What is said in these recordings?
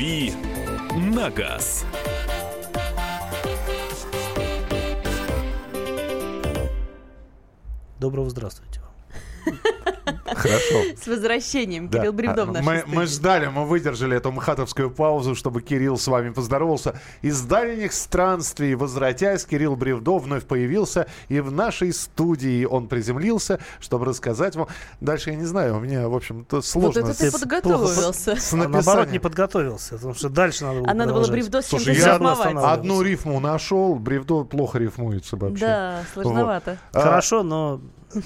«Дави на газ». Доброго здравствуйте. Хорошо. С возвращением, Да. Кирилл Бревдов А, наш. мы, мы ждали, мы выдержали эту мхатовскую паузу, чтобы Кирилл с вами поздоровался. Из дальних странствий, возвратясь, Кирилл Бревдов вновь появился, и в нашей студии он приземлился, чтобы рассказать вам. Дальше я не знаю, у меня, в общем-то, Вот сложно это с, ты плохо подготовился. с А наоборот, не подготовился, потому что дальше надо было А надо было. Бревдо с чем-то я. Одну рифму нашел, Бревдо плохо рифмуется вообще. Да, сложновато. А, Хорошо, но...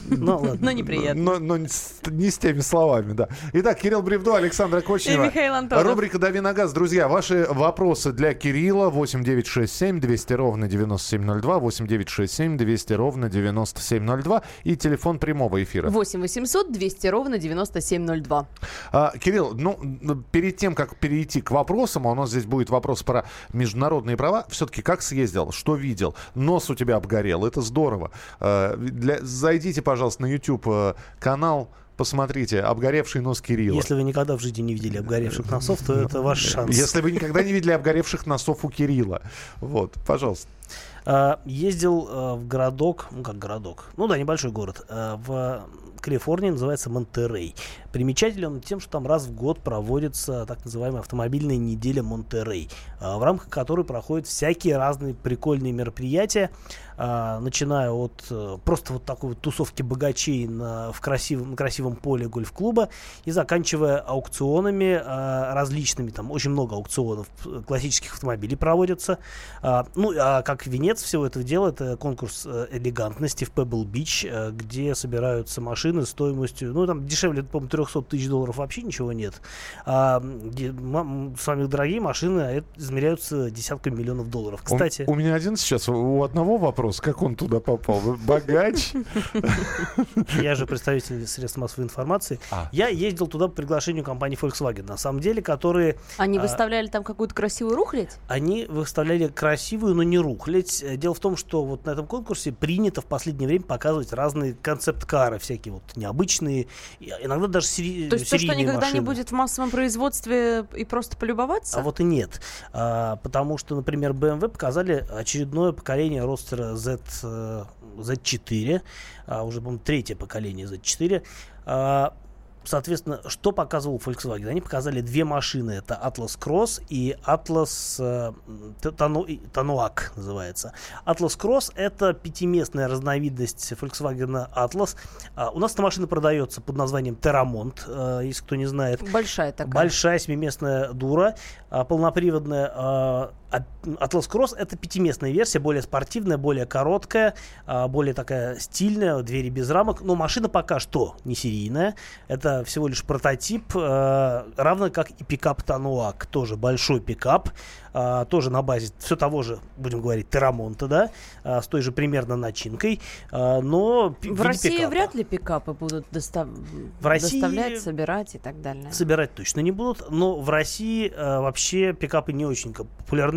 Ну ладно. Но неприятно. Но, но не с- не с теми словами, да. Итак, Кирилл Бревдо, Александра И Кочнева. Михаил Антонов. Рубрика «Дави на газ». Друзья, ваши вопросы для Кирилла 8967 200 ровно 9702, 8967 200 ровно 9702 и телефон прямого эфира. 8 800 200 ровно 9702. А, Кирилл, ну, перед тем, как перейти к вопросам, а у нас здесь будет вопрос про международные права, все-таки как съездил, что видел? Нос у тебя обгорел, это здорово. А, для- зайдите, пожалуйста, на YouTube э, канал, посмотрите, обгоревший нос Кирилла. Если вы никогда в жизни не видели обгоревших носов, то это ваш шанс. Если вы никогда не видели обгоревших носов у Кирилла. Вот, пожалуйста. А, Ездил а, в городок, ну как городок, ну да, небольшой город, а, в Калифорнии, называется Монтерей. Примечателен он тем, что там раз в год проводится так называемая автомобильная неделя Монтерей, а, в рамках которой проходят всякие разные прикольные мероприятия, а, начиная от э, просто вот такой вот тусовки богачей на, в красивом, на красивом поле гольф-клуба и заканчивая аукционами а, различными, там очень много аукционов э, классических автомобилей проводятся. Ну, а как венец всего этого дела, это конкурс э, элегантности в Pebble Beach, где собираются машины стоимостью, ну, там дешевле, по-моему, 300 тысяч долларов вообще ничего нет. А, самые дорогие машины а измеряются десятками миллионов долларов. У- Кстати, У, меня один сейчас, у одного вопрос, как он туда попал? Богач? я же представитель средств массовой информации. А. Я ездил туда по приглашению компании Volkswagen, на самом деле, которые Они А- выставляли там какую-то красивую рухлядь? Они выставляли красивую, но не рухлядь. Дело в том, что вот на этом конкурсе принято в последнее время показывать разные концепт-кары, всякие вот необычные, и иногда даже сери- То есть то, что никогда не машины. будет в массовом производстве и просто полюбоваться? А вот и нет. А, потому что, например, BMW показали очередное поколение ростера Z, э, Z4, а, уже, по-моему, третье поколение Z4. А, Соответственно, что показывал Volkswagen? Они показали две машины. Это Atlas Cross и Atlas э, и- Tanuac называется. Atlas Cross это пятиместная разновидность Volkswagen Atlas. А, у нас эта машина продается под названием Terramont, э, если кто не знает. Большая такая. Большая семиместная дура, а, полноприводная. Atlas Cross это пятиместная версия, более спортивная, более короткая, а, более такая стильная, двери без рамок. Но машина пока что не серийная. Это всего лишь прототип, а, равно как и пикап Тануак. Тоже большой пикап, а, тоже на базе все того же, будем говорить, Терамонта, да, с той же примерно начинкой, но В России пикапа. вряд ли пикапы будут доста- В России- доставлять, собирать и так далее. собирать точно не будут, но в России вообще пикапы не очень как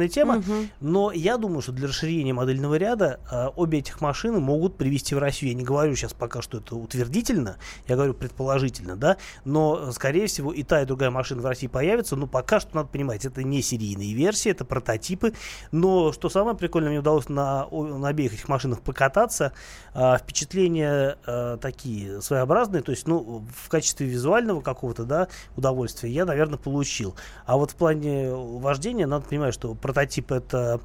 популярная тема. Мгм. Но я думаю, что для расширения модельного ряда э, обе этих машины могут привести в Россию. Я не говорю сейчас пока, что это утвердительно, я говорю предположительно, да, но, э, скорее всего, и та, и другая машина в России появится, но пока что, надо понимать, это не серийные версии, это прототипы, но, что самое прикольное, мне удалось на, на обеих этих машинах покататься, А, впечатления э, такие своеобразные, то есть, ну, в качестве визуального какого-то, да, удовольствия я, наверное, получил. А вот в плане вождения надо понимать, что прототип это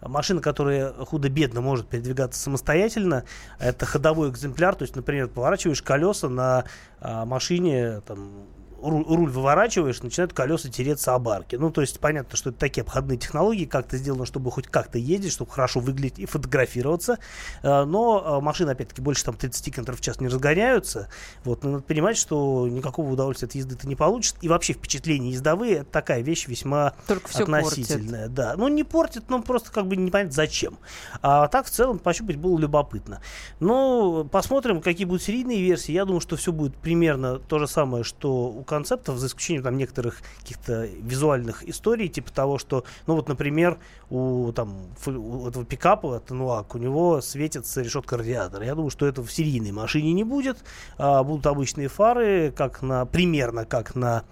машина, которая худо-бедно может передвигаться самостоятельно. Это ходовой экземпляр, то есть, например, поворачиваешь колеса на а, машине, там, руль, выворачиваешь, начинают колеса тереться о барки. Ну, то есть, понятно, что это такие обходные технологии, как-то сделано, чтобы хоть как-то ездить, чтобы хорошо выглядеть и фотографироваться. Э, Но э, машины, опять-таки, больше там 30 км в час не разгоняются. Вот, но надо понимать, что никакого удовольствия от езды ты не получишь. И вообще впечатления ездовые, это такая вещь весьма Только все портит. относительная. Да, ну не портит, но просто как бы непонятно зачем. А так в целом пощупать было любопытно. Ну, посмотрим, какие будут серийные версии. Я думаю, что все будет примерно то же самое, что у концептов, за исключением там некоторых каких-то визуальных историй, типа того, что, ну вот, например, у там у этого пикапа Тануак, у него светится решетка радиатора. Я думаю, что это в серийной машине не будет. А, будут обычные фары, как на примерно как на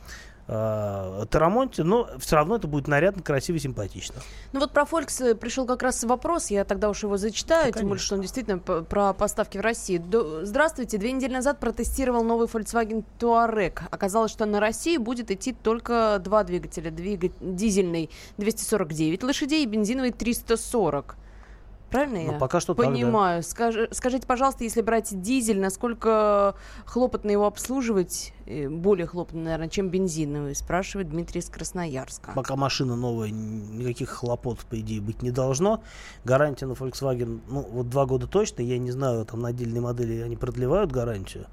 э, Терамонте, но все равно это будет нарядно, красиво, симпатично. Ну вот про Фолькс э, пришел как раз вопрос, я тогда уж его зачитаю, Да, тем более, что он действительно про поставки в России. Здравствуйте, две недели назад протестировал новый Volkswagen Touareg. Оказалось, что на Россию будет идти только два двигателя. Двига- Дизельный 249 лошадей и бензиновый 340. Правильно Ну, я пока что так, да. понимаю? Скажи- скажите, пожалуйста, если брать дизель, насколько хлопотно его обслуживать? Э, Более хлопотно, наверное, чем бензиновый, спрашивает Дмитрий из Красноярска. Пока машина новая, никаких хлопот, по идее, быть не должно. Гарантия на Volkswagen, ну, вот два года точно. Я не знаю, там на отдельные модели они продлевают гарантию.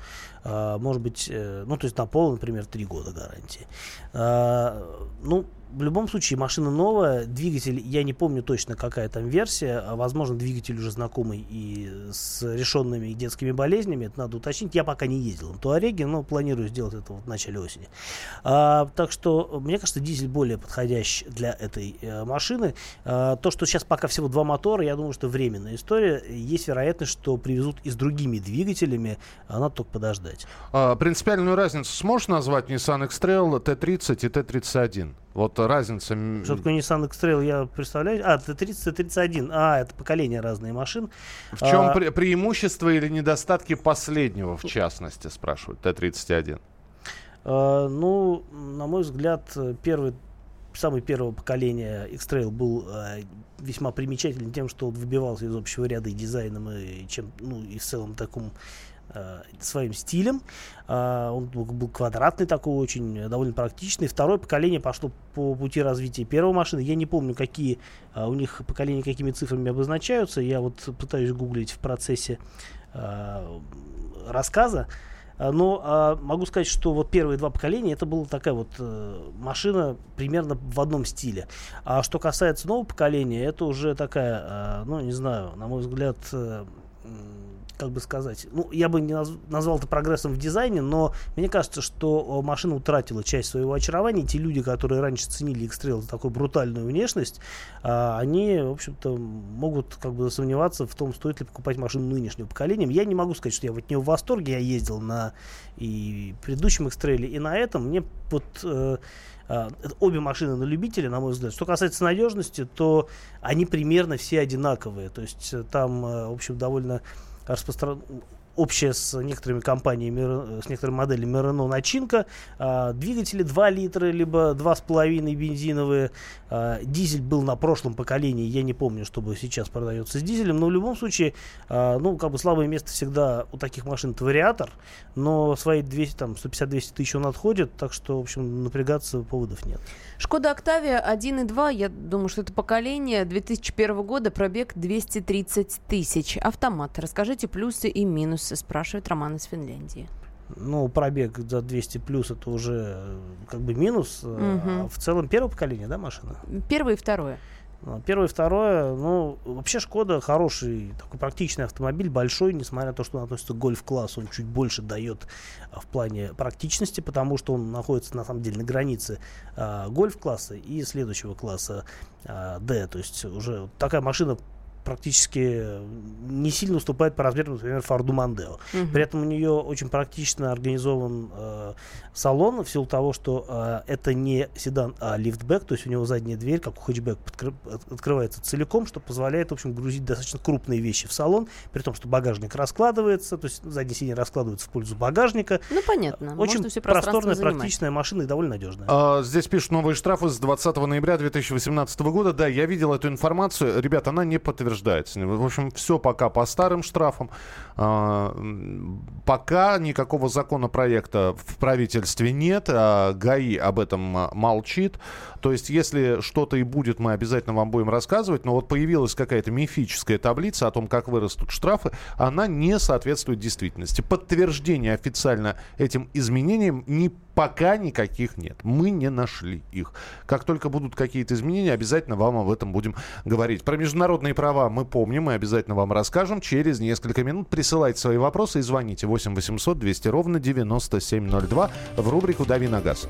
А, может быть, э, ну, то есть на пол, например, три года гарантии. А, ну, в любом случае, машина новая, двигатель, я не помню точно, какая там версия, а, возможно, двигатель уже знакомый и с решенными детскими болезнями, это надо уточнить. Я пока не ездил на Туареге, но планирую сделать это в начале осени. А, так что, мне кажется, дизель более подходящ для этой э, машины. А, то, что сейчас пока всего два мотора, я думаю, что временная история. Есть вероятность, что привезут и с другими двигателями, а надо только подождать. А, принципиальную разницу сможешь назвать Nissan X-Trail T30 и T31? Вот разница... Что такое Nissan X-Trail, я представляю. А, Т-30, Т-31. А, это поколение разные машин. В чем А, пре- преимущества или недостатки последнего, в частности, спрашивают Т-31? А, ну, на мой взгляд, первый, самый первого поколения X-Trail был э, весьма примечателен тем, что он выбивался из общего ряда и дизайном, и чем, ну, и в целом таком своим стилем. А, он был, квадратный такой, очень э, довольно практичный. Второе поколение пошло по пути развития первой машины. Я не помню, какие у них поколения какими цифрами обозначаются. Я вот пытаюсь гуглить в процессе рассказа. Но могу сказать, что вот первые два поколения это была такая вот э, машина примерно в одном стиле. А что касается нового поколения, это уже такая, ну не знаю, на мой взгляд, э, как бы сказать, ну я бы не наз- назвал это прогрессом в дизайне, но мне кажется, что машина утратила часть своего очарования. Те люди, которые раньше ценили X-Trail за такую брутальную внешность, а, они, в общем-то, могут как бы сомневаться в том, стоит ли покупать машину нынешнего поколения. Я не могу сказать, что я от нее в восторге. Я ездил на и предыдущем X-Trail, и на этом. Мне вот э, это обе машины на любителя, на мой взгляд. Что касается надежности, то они примерно все одинаковые. То есть э, там, э, в общем, довольно распростран... общая с некоторыми компаниями, Ре- с некоторыми моделями Renault начинка. А, двигатели 2 литра, либо 2,5 бензиновые. А, дизель был на прошлом поколении, я не помню, чтобы сейчас продается с дизелем, но в любом случае, а, ну, как бы слабое место всегда у таких машин это вариатор, но свои 200, там, 150-200 тысяч он отходит, так что, в общем, напрягаться поводов нет. Шкода Октавия 1.2, я думаю, что это поколение 2001 года, пробег 230 тысяч. Автомат. Расскажите плюсы и минусы, спрашивает Роман из Финляндии. Ну, пробег за 200 плюс это уже э, как бы минус. э, Мгм. А в целом первое поколение, да, машина? Первое и второе. Ну, Первое и второе, ну, вообще Шкода хороший, такой практичный автомобиль, большой, несмотря на то, что он относится к гольф-классу, он чуть больше дает а, в плане практичности, потому что он находится, на самом деле, на границе а, гольф-класса и следующего класса а, D, то есть уже такая машина практически не сильно уступает по размеру, например, Форду Мандео. Мгм. При этом у нее очень практично организован э, салон в силу того, что э, это не седан, а лифтбэк, то есть у него задняя дверь, как у хэтчбэк, открывается целиком, что позволяет, в общем, грузить достаточно крупные вещи в салон, при том, что багажник раскладывается, то есть задние сиденья раскладываются в пользу багажника. Ну, понятно. Очень Можно все просторная, занимать. практичная машина и довольно надежная. А, Здесь пишут новые штрафы с 20 ноября 2018 года. Да, я видел эту информацию. Ребята, она не подтверждается. В общем, все пока по старым штрафам. А, Пока никакого законопроекта в правительстве нет. а ГАИ об этом молчит. То есть, если что-то и будет, мы обязательно вам будем рассказывать. Но вот появилась какая-то мифическая таблица о том, как вырастут штрафы. Она не соответствует действительности. Подтверждения официально этим изменениям ни, пока никаких нет. Мы не нашли их. Как только будут какие-то изменения, обязательно вам об этом будем говорить. Про международные права мы помним, мы обязательно вам расскажем. Через несколько минут присылайте свои вопросы и звоните 8 800 200 ровно 9702 в рубрику «Дави на газ».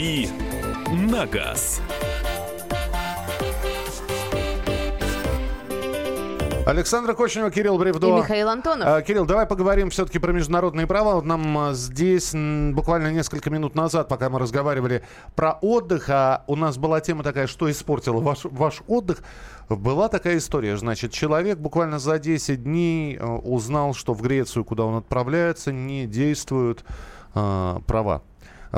«Дави на газ». Александра Кочнева, Кирилл Бревдо. И Михаил Антонов. А, Кирилл, давай поговорим все-таки про международные права. Вот нам а, здесь буквально несколько минут назад, пока мы разговаривали про отдых, а у нас была тема такая, что испортило ваш, ваш отдых. Была такая история, значит, человек буквально за 10 дней э, узнал, что в Грецию, куда он отправляется, не действуют э, права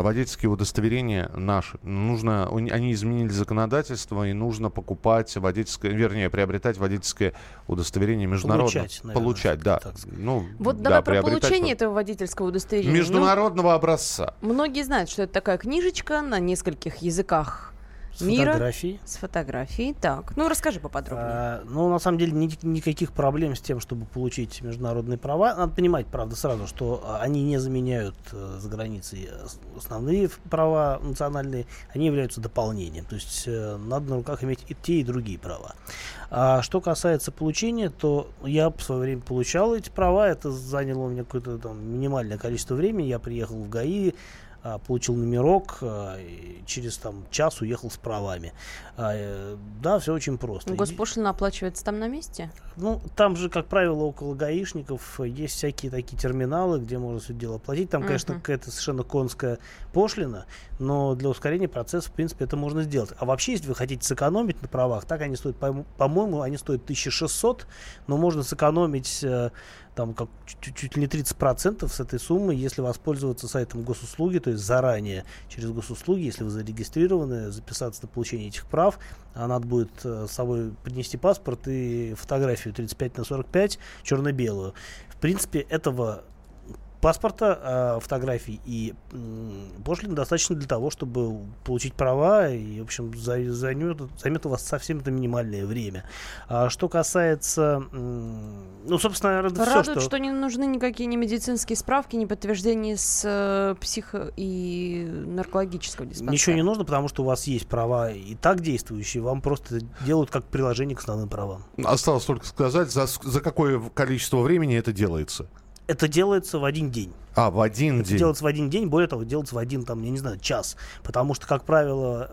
водительские удостоверения наши. Нужно, они изменили законодательство, и нужно покупать водительское, вернее, приобретать водительское удостоверение международное. Получать, наверное, Получать, да. Ну, Вот да, давай про получение по- этого водительского удостоверения. Ну, Международного образца. многие знают, что это такая книжечка на нескольких языках С мира фотографией. с фотографией. Так, ну расскажи поподробнее. А, ну, на самом деле, ни- никаких проблем с тем, чтобы получить международные права. Надо понимать, правда, сразу, что а, они не заменяют э, за границей э, основные права национальные, они являются дополнением. То есть э, надо на руках иметь и те, и другие права. А что касается получения, то я в свое время получал эти права. Это заняло у меня какое-то там минимальное количество времени. Я приехал в ГАИ, получил номерок, а, через там час уехал с правами. А, э, да, все очень просто. Госпошлина оплачивается там на месте? Ну, там же, как правило, около гаишников есть всякие такие терминалы, где можно все дело оплатить. Там, конечно, Мгм. какая-то совершенно конская пошлина, но для ускорения процесса, в принципе, это можно сделать. А вообще, если вы хотите сэкономить на правах, так они стоят, по- по-моему, они стоят 1600, но можно сэкономить э, там как чуть, чуть ли не 30% с этой суммы, если воспользоваться сайтом госуслуги, то есть заранее через госуслуги, если вы зарегистрированы, записаться на получение этих прав, а надо будет э, с собой принести паспорт и фотографию 35 на 45 черно-белую. В принципе, этого паспорта, а, фотографий и пошлин достаточно для того, чтобы получить права, и, в общем, за- займет, займет у вас совсем это минимальное время. А что касается, ну, собственно, наверное, все, Радует, что... не нужны никакие ни медицинские справки, ни подтверждения с э, психо- и наркологического диспансера. Ничего не нужно, потому что у вас есть права и так действующие, вам просто делают как приложение к основным правам. Осталось только сказать, за, за какое количество времени это делается. Это делается в один день. А, в один Это день. делается в один день, более того, делается в один, там, я не знаю, час. Потому что, как правило,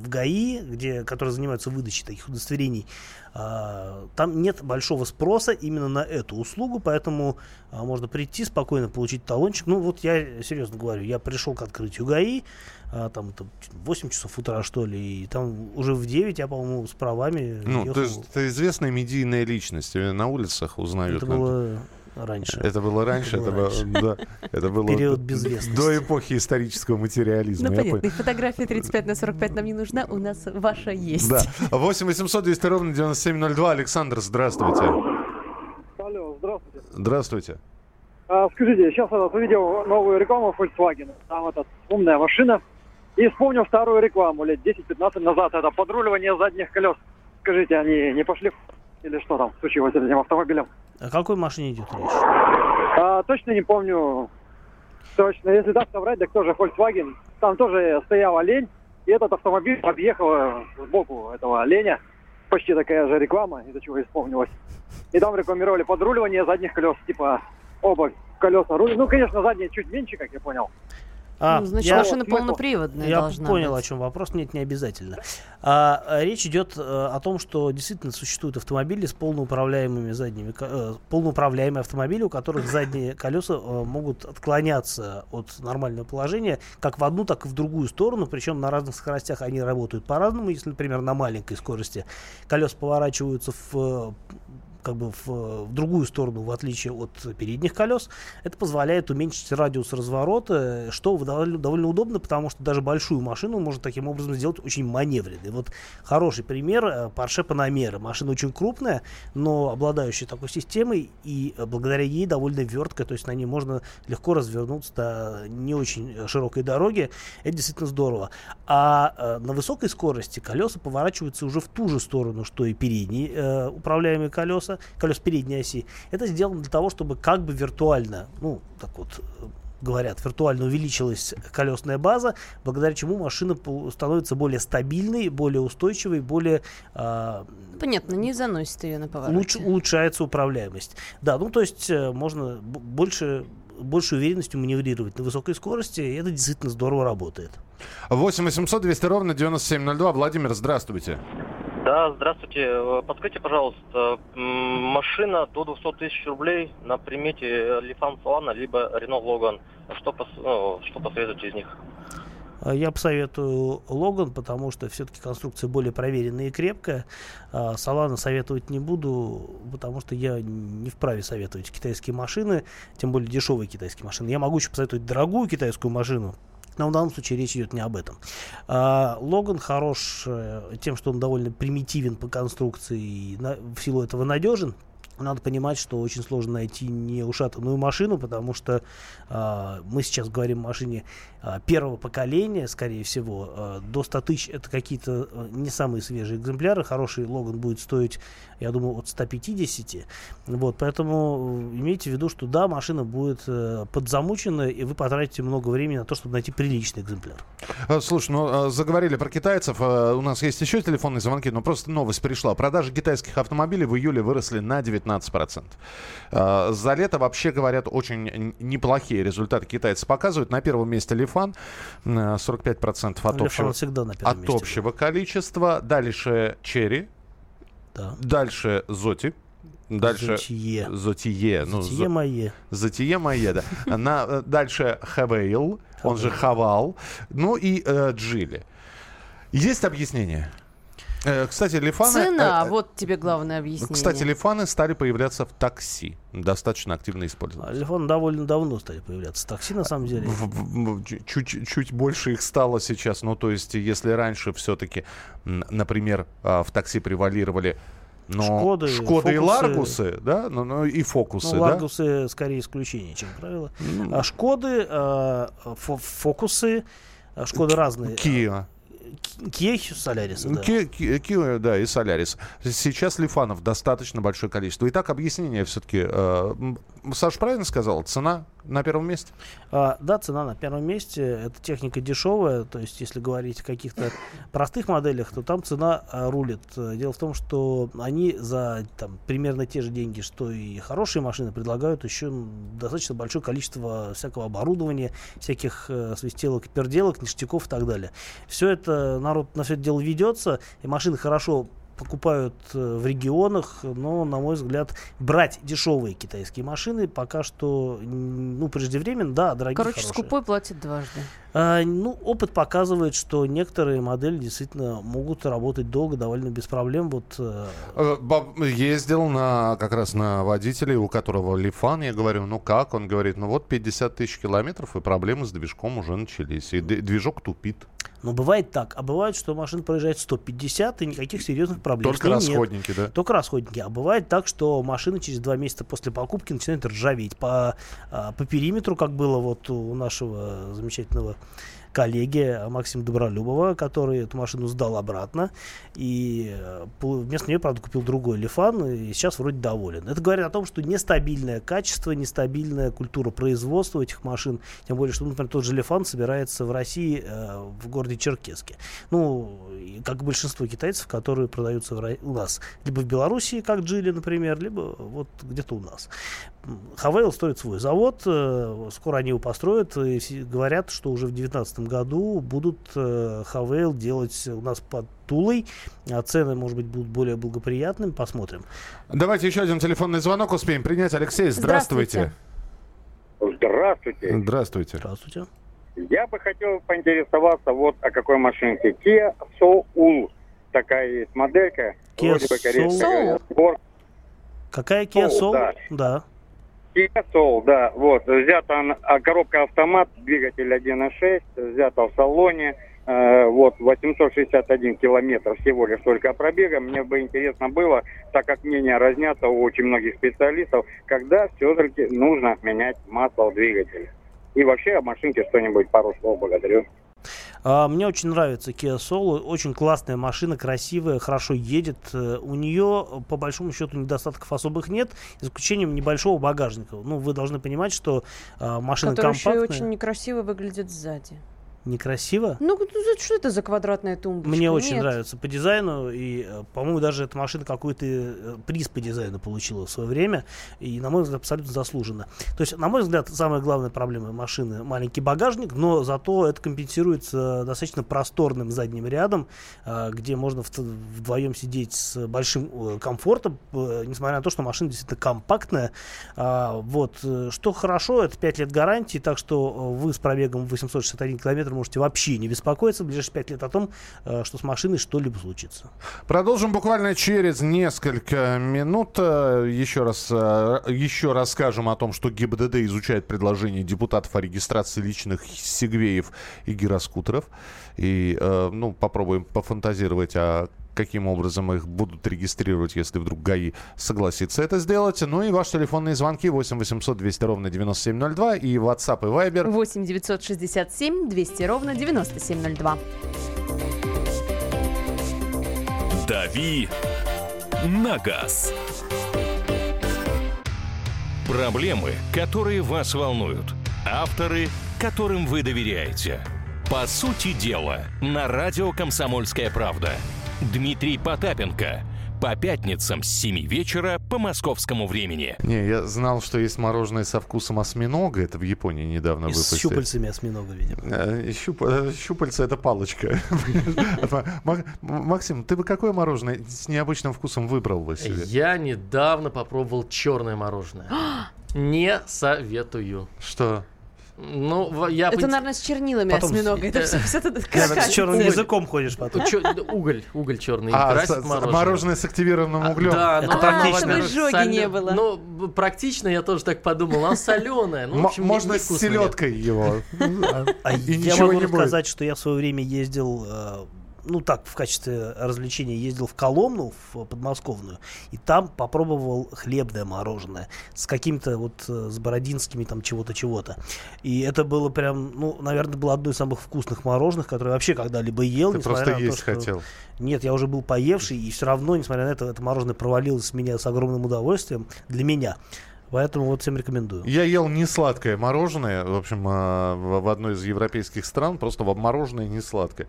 в ГАИ, где, которые занимаются выдачей таких удостоверений, а, там нет большого спроса именно на эту услугу, поэтому а, можно прийти спокойно, получить талончик. Ну, вот я серьезно говорю, я пришел к открытию ГАИ, а, там это 8 часов утра, что ли, и там уже в 9 я, по-моему, с правами Ну, ехал. есть ты известная медийная личность. Тебя на улицах узнают. это было раньше. Это было раньше, это Это было было, да, это было Период до- безвестности. до эпохи исторического материализма. Ну, понятно. понял. И фотография 35 на 45 нам не нужна, у нас ваша есть. Да. 8 800 200 ровно 9702. Александр, здравствуйте. Алло, здравствуйте. Здравствуйте. А, скажите, сейчас я вот увидел новую рекламу Volkswagen. Там эта умная машина. И вспомнил старую рекламу лет 10-15 назад. Это подруливание задних колес. Скажите, они не пошли в или что там случилось с этим автомобилем? О какой машине идет речь? А, точно не помню. Точно, если так соврать, так тоже Volkswagen. Там тоже стоял олень, и этот автомобиль объехал э, сбоку этого оленя. Почти такая же реклама, из-за чего и вспомнилось. И там рекламировали подруливание задних колес, типа оба колеса рулят. Ну, конечно, задние чуть меньше, как я понял. А, Ну, значит, я- машина полноприводная Я должна понял, быть. о чем вопрос. Нет, не обязательно. А, а, речь идет э, о том, что действительно существуют автомобили с полноуправляемыми задними, э, полноуправляемые автомобили, у которых задние колеса э, могут отклоняться от нормального положения как в одну, так и в другую сторону. Причем на разных скоростях они работают по-разному. Если, например, на маленькой скорости колеса поворачиваются в как бы в, в другую сторону, в отличие от передних колес. Это позволяет уменьшить радиус разворота, что довольно, довольно удобно, потому что даже большую машину можно таким образом сделать очень маневренной. Вот хороший пример э, Porsche Panamera. Машина очень крупная, но обладающая такой системой, и благодаря ей довольно верткая, то есть на ней можно легко развернуться до не очень широкой дороги. Это действительно здорово. А э, на высокой скорости колеса поворачиваются уже в ту же сторону, что и передние э, управляемые колеса, колес передней оси. Это сделано для того, чтобы как бы виртуально, ну, так вот, э, говорят, виртуально увеличилась колесная база, благодаря чему машина становится более стабильной, более устойчивой, более... Э, Понятно, не заносит ее на повороте. Луч, улучшается управляемость. Да, ну то есть э, можно больше большей уверенностью маневрировать на высокой скорости, и это действительно здорово работает. 8 800 200 ровно 9702. Владимир, здравствуйте. Да, здравствуйте. Э, подскажите, пожалуйста, машина до 200 тысяч рублей на примете Лифан Солана либо Рено Логан. Что, пос, ну, что посоветуете из них? А я посоветую Логан, потому что все-таки конструкция более проверенная и крепкая. А Солана советовать не буду, потому что я не вправе советовать китайские машины, тем более дешевые китайские машины. Я могу еще посоветовать дорогую китайскую машину, но в данном случае речь идет не об этом. А, Логан хорош э, тем, что он довольно примитивен по конструкции и на, в силу этого надежен. Надо понимать, что очень сложно найти не ушатанную машину, потому что э, мы сейчас говорим о машине э, первого поколения, скорее всего. Э, до 100 тысяч это какие-то э, не самые свежие экземпляры. Хороший Логан будет стоить, я думаю, от 150. Вот, поэтому имейте в виду, что да, машина будет э, подзамучена, и вы потратите много времени на то, чтобы найти приличный экземпляр. Слушай, ну заговорили про китайцев. У нас есть еще телефонные звонки, но просто новость пришла. Продажи китайских автомобилей в июле выросли на 9 15%. А, за лето, вообще говорят, очень неплохие результаты китайцы показывают. На первом месте Лифан, 45% от, общего, от общего количества. Дальше Черри. Да. Дальше Зоти. Дальше Зотие. Зотие. Ну, Зотие мое. Зотие мое, да. На, э, дальше Хавейл, он же Хавал. Ну и э, Джили. Есть объяснение? Э, кстати, лифаны... Цена, э, вот тебе главное объяснение. Кстати, лифаны стали появляться в такси. Достаточно активно использоваться. А лифаны довольно давно стали появляться в такси, на самом деле. Чуть, чуть больше их стало сейчас. Ну, то есть, если раньше все-таки, например, а, в такси превалировали но Шкоды, Шкоды и Ларгусы, да, ну, ну и Фокусы, ну, Ларгусы да? скорее исключение, чем правило. Mm. А Шкоды, э, Фокусы, Шкоды разные. Kia. Kia Солярис, да. Kia, да, и Солярис. Сейчас лифанов достаточно большое количество. Итак, объяснение все-таки. Э, Саш правильно сказал? Цена на первом месте? А, да, цена на первом месте. Это техника дешевая. То есть, если говорить о каких-то простых моделях, то там цена а, рулит. Дело в том, что они за там, примерно те же деньги, что и хорошие машины, предлагают еще достаточно большое количество всякого оборудования, всяких э, свистелок, перделок, ништяков и так далее. Все это, народ на все это дело ведется, и машины хорошо покупают э, в регионах, но, на мой взгляд, брать дешевые китайские машины пока что, ну, преждевременно, да, дорогие, Короче, хорошие. скупой платит дважды. А, ну, опыт показывает, что некоторые модели действительно могут работать долго, довольно без проблем. Вот, э... э ездил на, как раз на водителей, у которого Лифан, я говорю, ну как? Он говорит, ну вот 50 тысяч километров, и проблемы с движком уже начались, и движок тупит. Но бывает так. А бывает, что машина проезжает 150, и никаких серьезных проблем Только расходники, нет. да? Только расходники. А бывает так, что машина через два месяца после покупки начинает ржаветь по, а, по периметру, как было вот у нашего замечательного коллеги Максима Добролюбова, который эту машину сдал обратно. И э, вместо нее, правда, купил другой Лифан и сейчас вроде доволен. Это говорит о том, что нестабильное качество, нестабильная культура производства этих машин. Тем более, что, например, тот же Лифан собирается в России, э, в городе Черкеске. Ну, как большинство китайцев, которые продаются в, у нас. Либо в Белоруссии, как Джили, например, либо вот где-то у нас. Хавейл строит свой завод, э, скоро они его построят, и говорят, что уже в 2019 году будут Хавейл э, делать у нас под Тулой, а цены, может быть, будут более благоприятными, посмотрим. Давайте еще один телефонный звонок успеем принять. Алексей, здравствуйте. Здравствуйте. Здравствуйте. Здравствуйте. Я бы хотел поинтересоваться вот о какой машинке. Kia Soul. Такая есть моделька. Kia Soul. Какая Kia Soul, Soul? да. Да. Kia Soul, да, вот, взята а, коробка автомат, двигатель 1.6, взята в салоне, э, вот, 861 километр всего лишь только пробега. Мне бы интересно было, так как мнения разнятся у очень многих специалистов, когда все-таки нужно менять масло в двигателе. И вообще о машинке что-нибудь, пару слов, благодарю. А, Мне очень нравится Kia Soul. Очень классная машина, красивая, хорошо едет. Э, У нее, по большому счету, недостатков особых нет, за исключением небольшого багажника. Ну, вы должны понимать, что а, машина Который компактная. очень некрасиво выглядит сзади. Некрасиво? Ну, ну, что это за квадратная тумбочка? Мне очень Нет. нравится по дизайну, и, э, по-моему, даже эта машина какой-то э, приз по дизайну получила в свое время, и, на мой взгляд, абсолютно заслуженно. То есть, на мой взгляд, самая главная проблема машины – маленький багажник, но зато это компенсируется достаточно просторным задним рядом, э, где можно вдвоем сидеть с большим э, комфортом, э, несмотря на то, что машина действительно компактная. А, Вот. э, Что хорошо, это 5 лет гарантии, так что э, вы с пробегом 861 километр можете вообще не беспокоиться в ближайшие 5 лет о том, э, что с машиной что-либо случится. Продолжим буквально через несколько минут. Э, Еще раз, э, еще расскажем о том, что ГИБДД изучает предложение депутатов о регистрации личных сегвеев и гироскутеров. И, ну, попробуем пофантазировать, а каким образом их будут регистрировать, если вдруг ГАИ согласится это сделать. Ну и ваши телефонные звонки 8 800 200 ровно 9702 и WhatsApp и Viber 8 967 200 ровно 9702. «Дави на газ». Проблемы, которые вас волнуют. Авторы, которым вы доверяете. По сути дела, на радио «Комсомольская правда». Дмитрий Потапенко. По пятницам с 7 вечера по московскому времени. Не, я знал, что есть мороженое со вкусом осьминога. Это в Японии недавно И с выпустили. щупальцами осьминога, видимо. Э, щуп- э, Щупальца это палочка. Ма- Максим, ты бы какое мороженое с необычным вкусом выбрал бы себе? Я недавно попробовал черное мороженое. Не советую. Что? Ну, я... Это, наверное, с чернилами Потом с- осьминога. Это все, все это с черным языком ходишь потом. Уголь, уголь черный. А, мороженое. с активированным А, углем. Да, Это ну, практично. Чтобы солё- не было. Ну, практично, я тоже так подумал. Оно соленое. Ну, Можно с селедкой его. А я могу рассказать, что я в свое время ездил, э, ну так, в качестве развлечения ездил в Коломну, в подмосковную, и там попробовал хлебное мороженое с какими-то вот, э, с бородинскими там чего-то, чего-то. И это было прям, ну, наверное, было одно из самых вкусных мороженых, которые я вообще когда-либо ел. Ты просто на то, есть что- хотел. Нет, я уже был поевший, и все равно, несмотря на это, это мороженое провалилось с меня с огромным удовольствием для меня. Поэтому вот всем рекомендую. Я ел не сладкое мороженое, в общем, а, в одной из европейских стран, просто мороженое не сладкое.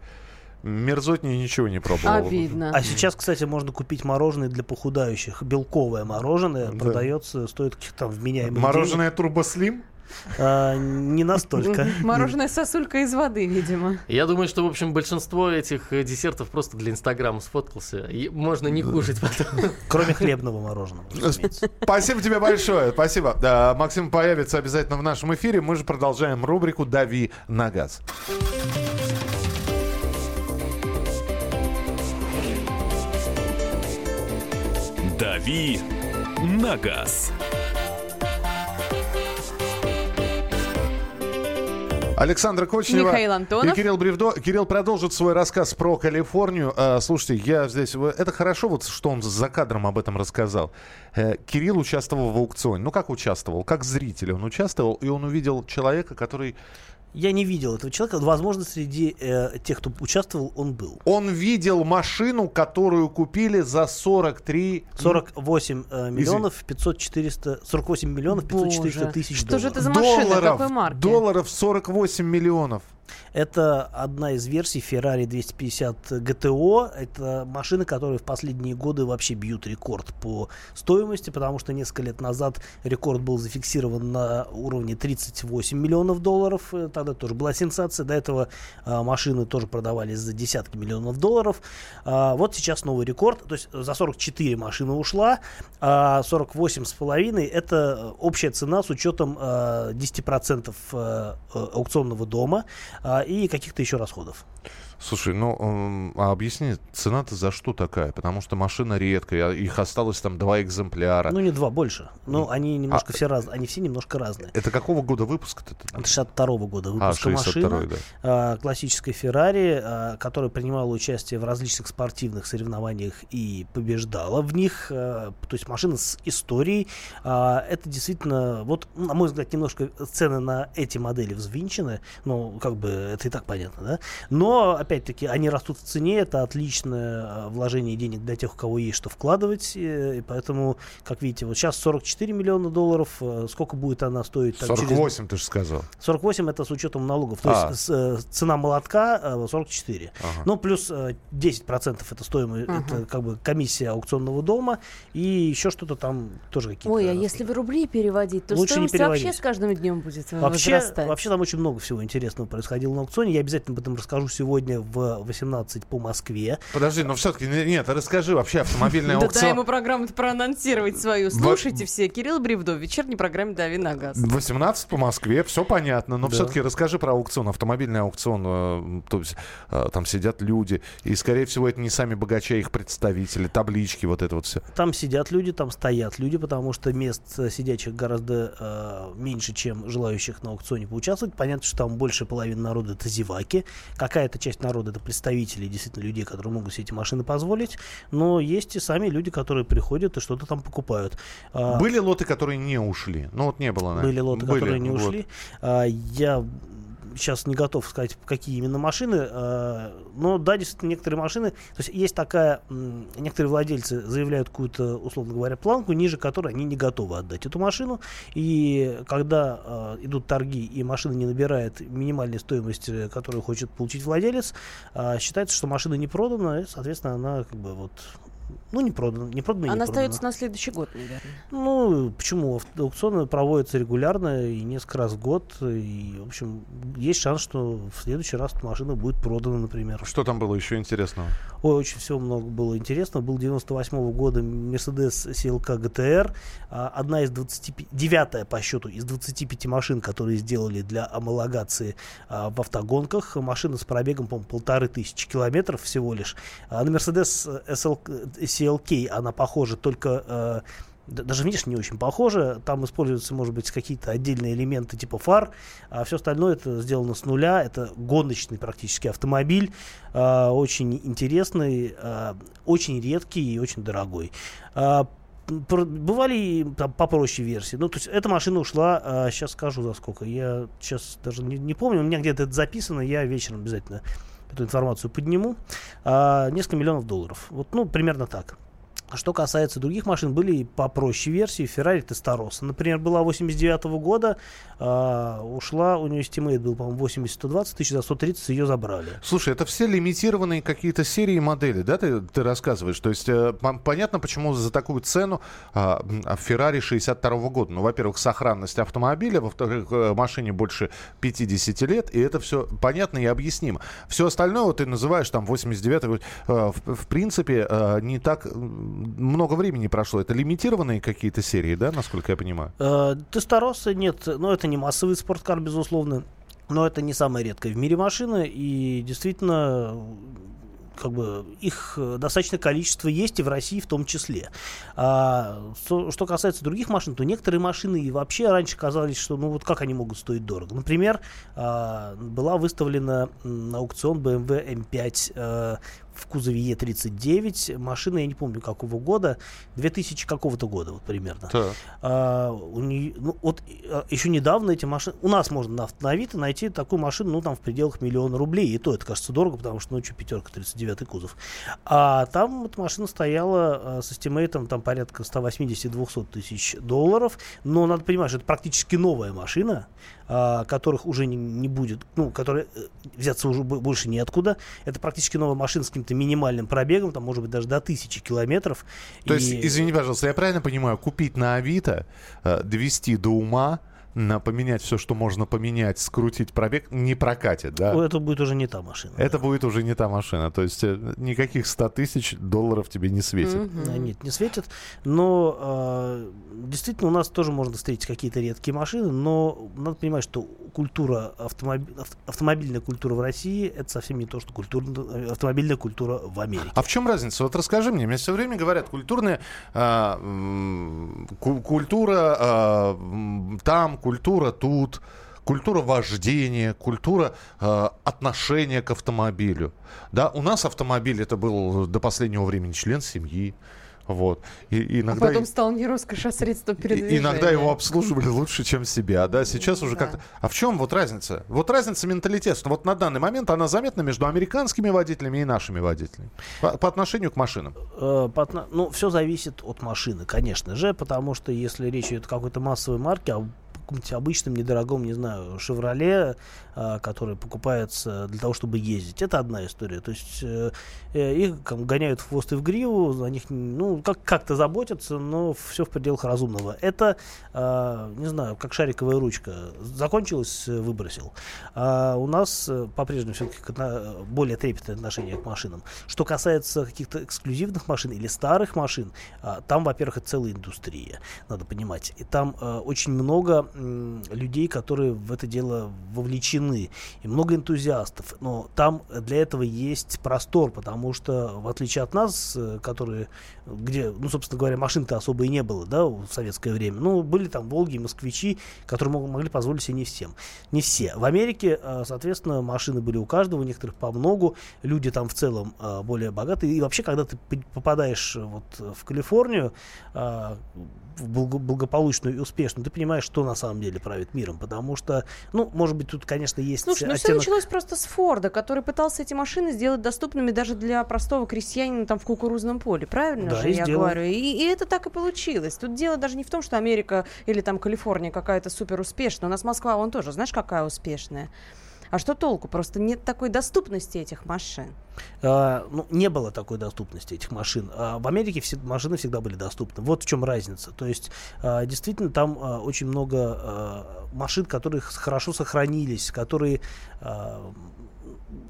Мерзотнее ничего не пробовал. Обидно. А сейчас, кстати, можно купить мороженое для похудающих. Белковое мороженое Да. продается, стоит каких-то там вменяемых Мороженое турбослим? А, не настолько. Мороженое сосулька из воды, видимо. Я думаю, что, в общем, большинство этих э, десертов просто для Инстаграма сфоткался. И можно не кушать потом. Кроме хлебного мороженого. Спасибо тебе большое. Спасибо. Да, Максим появится обязательно в нашем эфире. Мы же продолжаем рубрику «Дави на газ». «Дави на газ». Александр Кочнева Михаил Антонов. и Кирилл Бревдо. Кирилл продолжит свой рассказ про Калифорнию. А, слушайте, я здесь... Это хорошо, вот что он за кадром об этом рассказал. Э, Кирилл участвовал в аукционе. Ну, как участвовал? Как зритель он участвовал, и он увидел человека, который... Я не видел этого человека. Возможно, среди э, тех, кто участвовал, он был. Он видел машину, которую купили за 43... 48 э, миллионов 500 400... 48 миллионов 500 400 Боже, тысяч что же долларов. это за машина? долларов, Какой марки? долларов 48 миллионов. Это одна из версий Ferrari 250 GTO. Это машины, которые в последние годы вообще бьют рекорд по стоимости, потому что несколько лет назад рекорд был зафиксирован на уровне 38 миллионов долларов. Э, Тогда тоже была сенсация. До этого а, машины тоже продавались за десятки миллионов долларов. А, вот сейчас новый рекорд. То есть за 44 машины ушла, а 48 с половиной это общая цена с учетом э, 10% э, э, аукционного дома а, и каких-то еще расходов. Слушай, ну, а объясни, цена-то за что такая? Потому что машина редкая, а их осталось там два экземпляра. Ну, не два, больше. Но они немножко все разные. Они все немножко разные. Это какого года выпуска-то? Это 62 года А, выпуска 62 машина. да. а, классической Феррари, а, которая принимала участие в различных спортивных соревнованиях и побеждала в них. а, То есть машина с историей. А, Это действительно, вот, на мой взгляд, немножко цены на эти модели взвинчены. Ну, как бы, это и так понятно, да? Но, опять-таки, они растут в цене. Это отличное а, вложение денег для тех, у кого есть что вкладывать. э, И поэтому, как видите, вот сейчас 44 миллиона долларов. э, Сколько будет она стоить? там, через 48, ты же сказал. 48 это с учетом налогов. То А. есть с, э, цена молотка э, 44. Ага. Ну, плюс э, 10% это стоимость, это как бы комиссия аукционного дома. И еще что-то там тоже какие-то. Ой, а расходы. если в рубли переводить, то Лучше не стоимость вообще переводить. с каждым днем будет э, Вообще, возрастать. вообще там очень много всего интересного происходило на аукционе. Я обязательно об этом расскажу сегодня в 18 по Москве. Подожди, но все-таки нет, расскажи вообще автомобильный Да дай аукцион. ему программу проанонсировать свою. Слушайте все. Кирилл Бревдо в вечерней программе «Дави на газ». 18 по Москве, все понятно, но Да. все-таки расскажи про аукцион, автомобильный аукцион, э, то есть э, там сидят люди, и, скорее всего, это не сами богачи, а их представители, таблички, вот это вот все. Там сидят люди, там стоят люди, потому что мест э, сидячих гораздо э, меньше, чем желающих на аукционе поучаствовать. Понятно, что там больше половины народа это зеваки. Какая-то часть народа это представители, действительно, людей, которые могут себе эти машины позволить. Но есть и сами люди, которые приходят и что-то там покупают. А, Были лоты, которые не ушли? Ну вот не было, наверное. были лоты, Были, которые не ушли. А, я сейчас не готов сказать, какие именно машины, а, но да, действительно, некоторые машины, то есть есть такая, некоторые владельцы заявляют какую-то, условно говоря, планку, ниже которой они не готовы отдать эту машину, и когда а, идут торги и машина не набирает минимальной стоимости, которую хочет получить владелец, а, считается, что машина не продана, и, соответственно, она как бы вот ну, не продана, не не Она продана. остается на следующий год, наверное. Ну, почему? Аукционы проводятся регулярно и несколько раз в год. И, в общем, есть шанс, что в следующий раз машина будет продана, например. Что там было еще интересного? Ой, очень всего много было интересного. Был 98 года Mercedes CLK GTR. а, Одна из 25... Девятая по счету из 25 машин, которые сделали для амалогации а, в автогонках. Машина с пробегом, по-моему, полторы тысячи километров всего лишь. А на Mercedes SL... CLK она похожа только... э, да- даже внешне не очень похоже. Там используются, может быть, какие-то отдельные элементы типа фар, а все остальное это сделано с нуля. Это гоночный практически автомобиль, а, очень интересный, а, очень редкий и очень дорогой. А, Бывали там попроще версии. Ну, то есть эта машина ушла, сейчас скажу за сколько. Я сейчас даже не, не помню, у меня где-то это записано, я вечером обязательно эту информацию подниму. А, несколько миллионов долларов. Вот, ну, примерно так. А Что касается других машин, были и попроще версии. Ferrari Testarossa, например, была 89 года, а, ушла, у нее Estimate был, по-моему, 80-120 тысяч, за 130 ее забрали. Слушай, это все лимитированные какие-то серии модели, да, ты, ты рассказываешь? То есть э, пон- понятно, почему за такую цену а, Ferrari 62 года. Ну, во-первых, сохранность автомобиля, во-вторых, э, машине больше 50 лет, и это все понятно и объяснимо. Все остальное вот ты называешь там 89 э, в, в принципе, э, не так много времени прошло. Это лимитированные какие-то серии, да, насколько я понимаю? Э, Тестороса нет, но это не массовый спорткар, безусловно. Но это не самая редкая в мире машина, и действительно как бы их э, достаточное количество есть и в России в том числе. А, со- что касается других машин, то некоторые машины и вообще раньше казались, что ну вот как они могут стоить дорого. Например, а, была выставлена на аукцион BMW M5 э, в кузове Е39. Машина, я не помню какого года, 2000 какого-то года вот примерно. А, у нее, ну, вот а, еще недавно эти машины... У нас можно на, авто- на Авито найти такую машину, ну, там, в пределах миллиона рублей. И то это кажется дорого, потому что, ну, что, пятерка, 39 кузов. А там эта машина стояла а, с эстимейтом, там, порядка 180-200 тысяч долларов. Но надо понимать, что это практически новая машина, а, которых уже не, не будет, ну, которые э, взяться уже бо- больше неоткуда. Это практически новая машина с каким-то минимальным пробегом, там, может быть, даже до тысячи километров. То есть, И- извини, пожалуйста, я правильно понимаю, купить на Авито, э, довести до ума, на поменять все, что можно поменять, скрутить пробег, не прокатит, да? Это будет уже не та машина. Это будет уже не та машина. То есть э, никаких 100 тысяч долларов тебе не светит. Да, Нет, не светит. Но э, действительно у нас тоже можно встретить какие-то редкие машины, но надо понимать, что культура, автомоби- ав- автомобильная культура в России, это совсем не то, что культура, э, автомобильная культура в Америке. А в чем разница? Вот расскажи мне. Мне все время говорят, культурная ку- культура м, там, культура тут, культура вождения, культура а, отношения к автомобилю. Да, у нас автомобиль это был до последнего времени член семьи. Вот. И, и А иногда... потом стал не роскошь, а средство передвижения. Иногда его обслуживали лучше, чем себя, да. Сейчас уже Да. как-то. А в чем вот разница? Вот разница менталитета. Вот на данный момент она заметна между американскими водителями и нашими водителями по, по отношению к машинам. Э, по Ну, все зависит от машины, конечно же, потому что если речь идет о какой-то массовой марке, о каком-нибудь обычном, недорогом, не знаю, «Шевроле», а, который покупается для того, чтобы ездить, это одна история. То есть э, э, их как, гоняют в хвост и в гриву, за них, ну, как- как-то заботятся, но все в пределах разумного. Это, а, не знаю, как шариковая ручка. Закончилось, э, выбросил. А у нас по-прежнему все-таки более трепетное отношение к машинам. Что касается каких-то эксклюзивных машин или старых машин, а, там, во-первых, это целая индустрия, надо понимать. И там очень много людей, которые в это дело вовлечены, и много энтузиастов. Но там для этого есть простор, потому что, в отличие от нас, э, которые, где, ну, собственно говоря, машин-то особо и не было, да, в советское время, ну, были там «Волги», «Москвичи», которые мог- могли позволить себе не всем. Не все. В Америке, э, соответственно, машины были у каждого, у некоторых по многу, люди там в целом э, более богатые. И вообще, когда ты попадаешь вот в Калифорнию, благополучную и успешную, ты понимаешь, что на самом деле правит миром. Потому что, ну, может быть, тут, конечно, есть Слушай, ну все началось просто с Форда, который пытался эти машины сделать доступными даже для простого крестьянина там в кукурузном поле. Правильно Да, же я сделал. говорю? И, и это так и получилось. Тут дело даже не в том, что Америка или там Калифорния какая-то супер успешная. У нас Москва, вон тоже, знаешь, какая успешная. А что толку? Просто нет такой доступности этих машин. А, ну, не было такой доступности этих машин. А в Америке все, машины всегда были доступны. Вот в чем разница. То есть, а, действительно, там а, очень много а, машин, которые хорошо сохранились, которые а,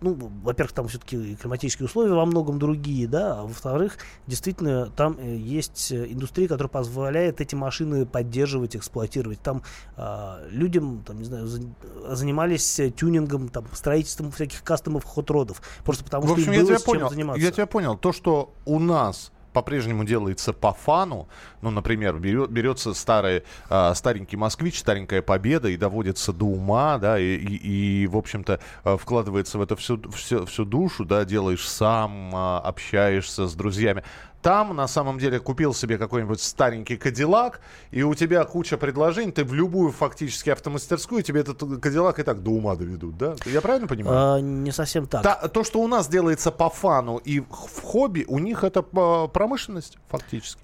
ну, во-первых, там все-таки климатические условия во многом другие, да, а во-вторых, действительно, там э, есть э, индустрия, которая позволяет эти машины поддерживать, эксплуатировать. Там а, людям, там, не знаю, за- занимались э, тюнингом, там, строительством всяких кастомов хот-родов, просто потому В общем, что я им было тебя с чем понял. Я тебя понял. То, что у нас по-прежнему делается по фану, ну, например, берет- берется старый, а, старенький москвич, старенькая победа и доводится до ума, да, и, и- и, в общем-то, а, вкладывается в это всю, всю, всю душу, да, делаешь сам, а, общаешься с друзьями. Там, на самом деле, купил себе какой-нибудь старенький Кадиллак, и у тебя куча предложений, ты в любую фактически автомастерскую, тебе этот Кадиллак и так до ума доведут, да? Я правильно понимаю? А, не совсем так. Та- то, что у нас делается по фану и в хобби, у них это а, промышленность фактически.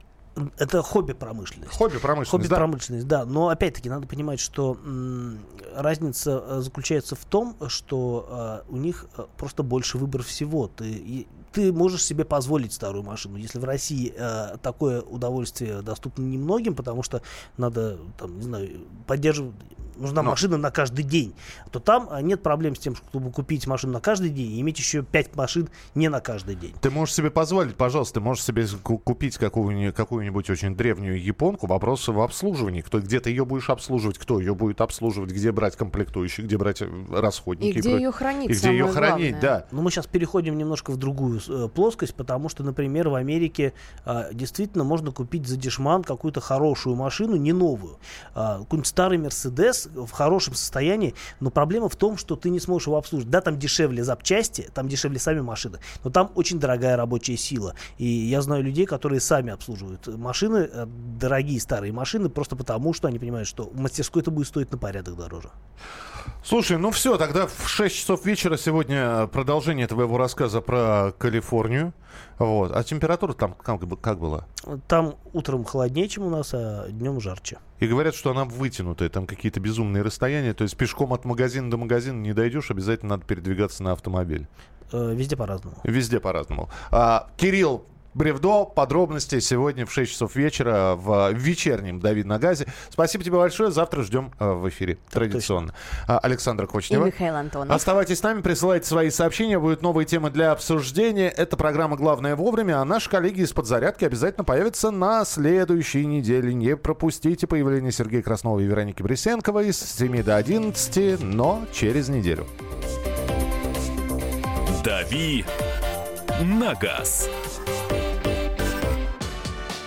Это хобби-промышленность. Хобби-промышленность, да. Хобби-промышленность, да. Но опять-таки надо понимать, что м, разница э, заключается в том, что э, у них э, просто больше выбор всего. Ты, и- ты можешь себе позволить старую машину. Если в России э, такое удовольствие доступно немногим, потому что надо, там, не знаю, поддерживать нужна Но- машина на каждый день, то там а, нет проблем с тем, чтобы купить машину на каждый день и иметь еще пять машин не на каждый день. Ты можешь себе позволить, пожалуйста, ты можешь себе ку- купить какую-нибудь, какую-нибудь очень древнюю японку. Вопрос в обслуживании. Кто, где ты ее будешь обслуживать, кто ее будет обслуживать, где брать комплектующих, где брать э, расходники. И где про- ее хранить, И где ее хранить, главное. да. Но мы сейчас переходим немножко в другую э, плоскость, потому что, например, в Америке а, действительно можно купить за дешман какую-то хорошую машину, не новую. А, какой-нибудь старый Мерседес в хорошем состоянии, но проблема в том, что ты не сможешь его обслужить. Да, там дешевле запчасти, там дешевле сами машины, но там очень дорогая рабочая сила. И я знаю людей, которые сами обслуживают машины, э, дорогие старые машины, просто потому, что они понимают, что в мастерской это будет стоить на порядок дороже. Слушай, ну все, тогда в 6 часов вечера сегодня продолжение твоего рассказа про Калифорнию. Вот. А температура там как, как была? Там утром холоднее, чем у нас, а днем жарче. И говорят, что она вытянутая, там какие-то безумные расстояния. То есть пешком от магазина до магазина не дойдешь, обязательно надо передвигаться на автомобиле. Э, Везде по-разному. Везде по-разному. А, Кирилл, Бревдо, подробности сегодня в 6 часов вечера в вечернем Давид на газе. Спасибо тебе большое. Завтра ждем э, в эфире. Традиционно. А, Александра И Кочнева. Михаил Антонов. Оставайтесь с нами, присылайте свои сообщения, будут новые темы для обсуждения. Это программа «Главное вовремя», а наши коллеги из «Подзарядки» обязательно появятся на следующей неделе. Не пропустите появление Сергея Краснова и Вероники Бресенковой с 7 до 11, но через неделю. «Дави на газ».